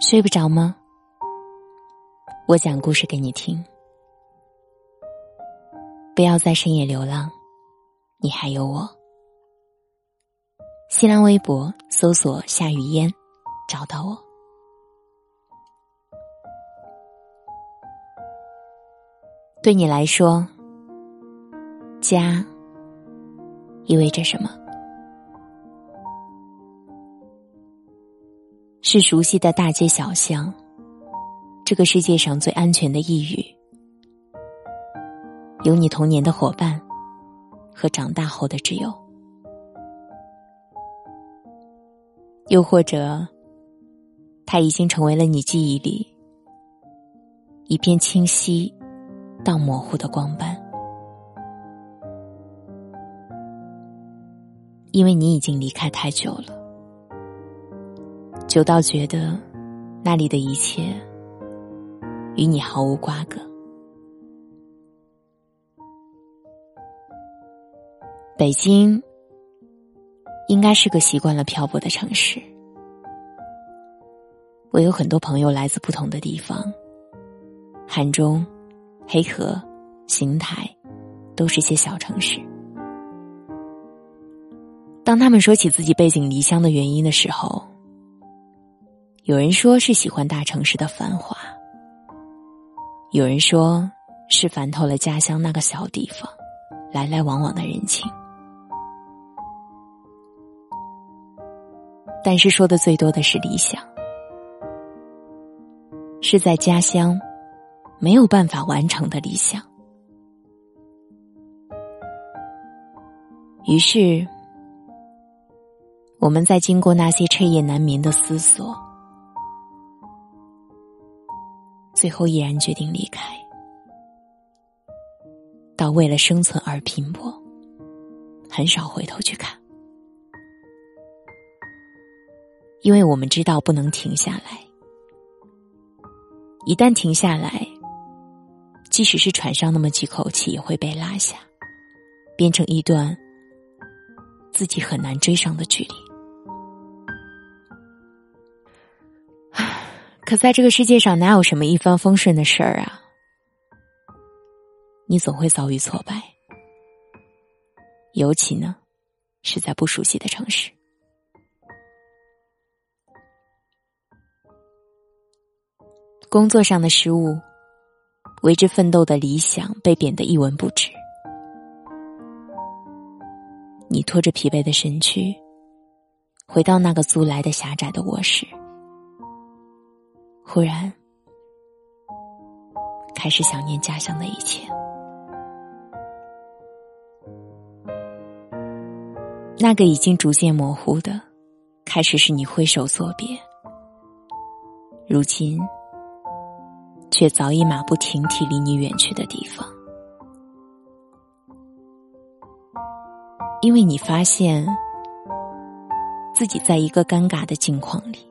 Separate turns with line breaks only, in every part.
睡不着吗？我讲故事给你听。不要在深夜流浪，你还有我。新浪微博搜索“夏雨嫣”，找到我。对你来说，家意味着什么？是熟悉的大街小巷，这个世界上最安全的一隅，有你童年的伙伴和长大后的挚友，又或者，他已经成为了你记忆里一片清晰到模糊的光斑，因为你已经离开太久了。久到觉得，那里的一切与你毫无瓜葛。北京应该是个习惯了漂泊的城市。我有很多朋友来自不同的地方，汉中、黑河、邢台，都是些小城市。当他们说起自己背井离乡的原因的时候，有人说是喜欢大城市的繁华，有人说是烦透了家乡那个小地方来来往往的人情，但是说的最多的是理想，是在家乡没有办法完成的理想。于是，我们在经过那些彻夜难眠的思索。最后毅然决定离开，到为了生存而拼搏，很少回头去看，因为我们知道不能停下来。一旦停下来，即使是喘上那么几口气，也会被拉下，变成一段自己很难追上的距离。可在这个世界上，哪有什么一帆风顺的事儿啊？你总会遭遇挫败，尤其呢，是在不熟悉的城市。工作上的失误，为之奋斗的理想被贬得一文不值。你拖着疲惫的身躯，回到那个租来的狭窄的卧室。忽然，开始想念家乡的一切。那个已经逐渐模糊的，开始是你挥手作别，如今却早已马不停蹄离你远去的地方。因为你发现自己在一个尴尬的境况里。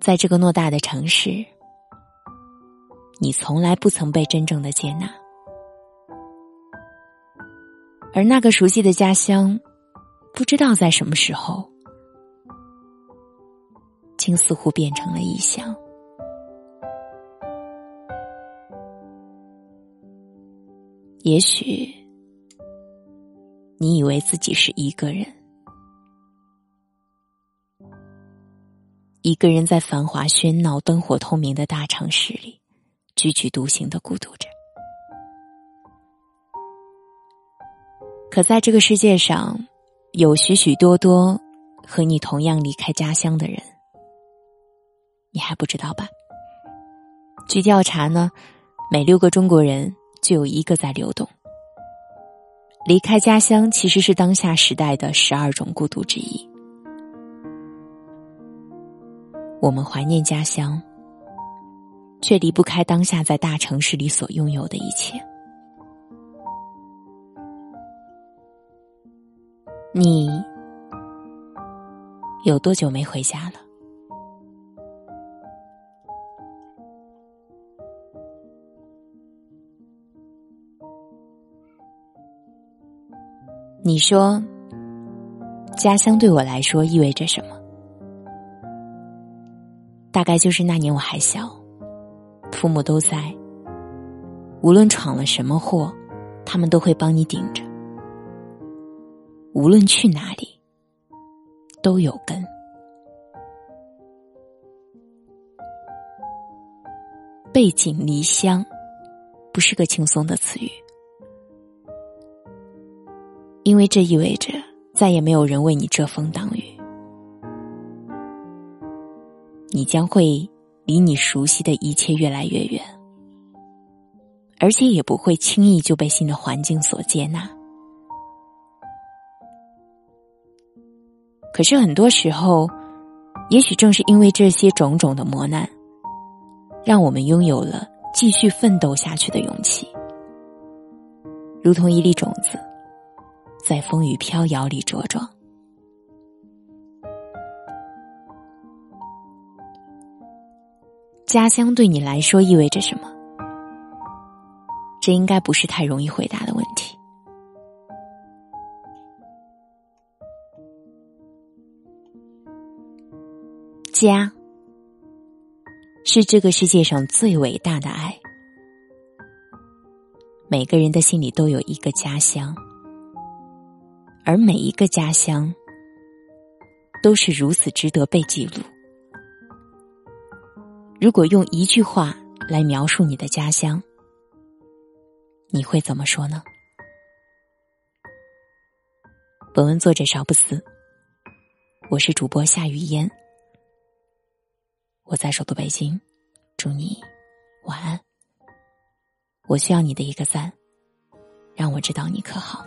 在这个偌大的城市，你从来不曾被真正的接纳，而那个熟悉的家乡，不知道在什么时候，竟似乎变成了异乡。也许，你以为自己是一个人。一个人在繁华喧闹、灯火通明的大城市里，踽踽独行的孤独着。可在这个世界上，有许许多多和你同样离开家乡的人，你还不知道吧？据调查呢，每六个中国人就有一个在流动。离开家乡其实是当下时代的十二种孤独之一。我们怀念家乡，却离不开当下在大城市里所拥有的一切。你有多久没回家了？你说，家乡对我来说意味着什么？大概就是那年我还小，父母都在。无论闯了什么祸，他们都会帮你顶着。无论去哪里，都有根。背井离乡，不是个轻松的词语，因为这意味着再也没有人为你遮风挡雨，你将会离你熟悉的一切越来越远，而且也不会轻易就被新的环境所接纳。可是很多时候，也许正是因为这些种种的磨难。让我们拥有了继续奋斗下去的勇气，如同一粒种子，在风雨飘摇里茁壮。家乡对你来说意味着什么？这应该不是太容易回答的问题。家。是这个世界上最伟大的爱。每个人的心里都有一个家乡，而每一个家乡都是如此值得被记录。如果用一句话来描述你的家乡，你会怎么说呢？本文作者邵布斯，我是主播夏雨嫣。我在首都北京，祝你晚安。我需要你的一个赞，让我知道你可好。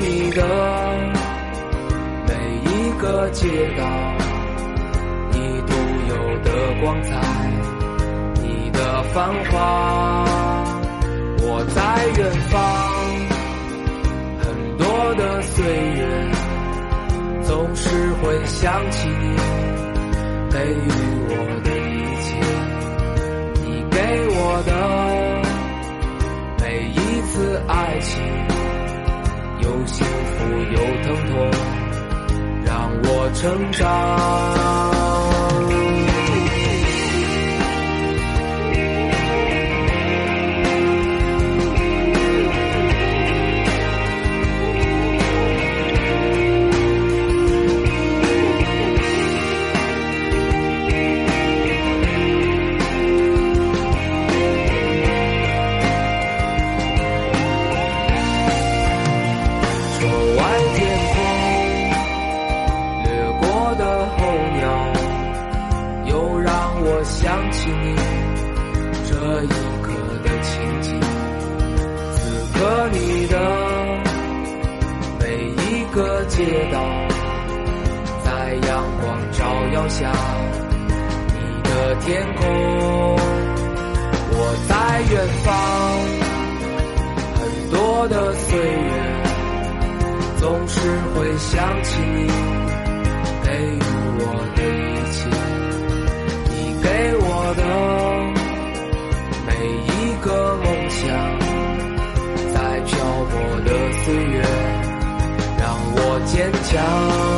你的每一个街道，你独有的光彩，你的繁华。我在远方，很多的岁月，总是会想起你给予我的一切，你给我的每一。次爱情，有疼痛，让我成长。起你这一刻的情景，此刻你的每一个街道，在阳光照耀下，你的天空，我在远方，很多的岁月，总是会想起你给予我的。的每一个梦想，在漂泊的岁月，让我坚强。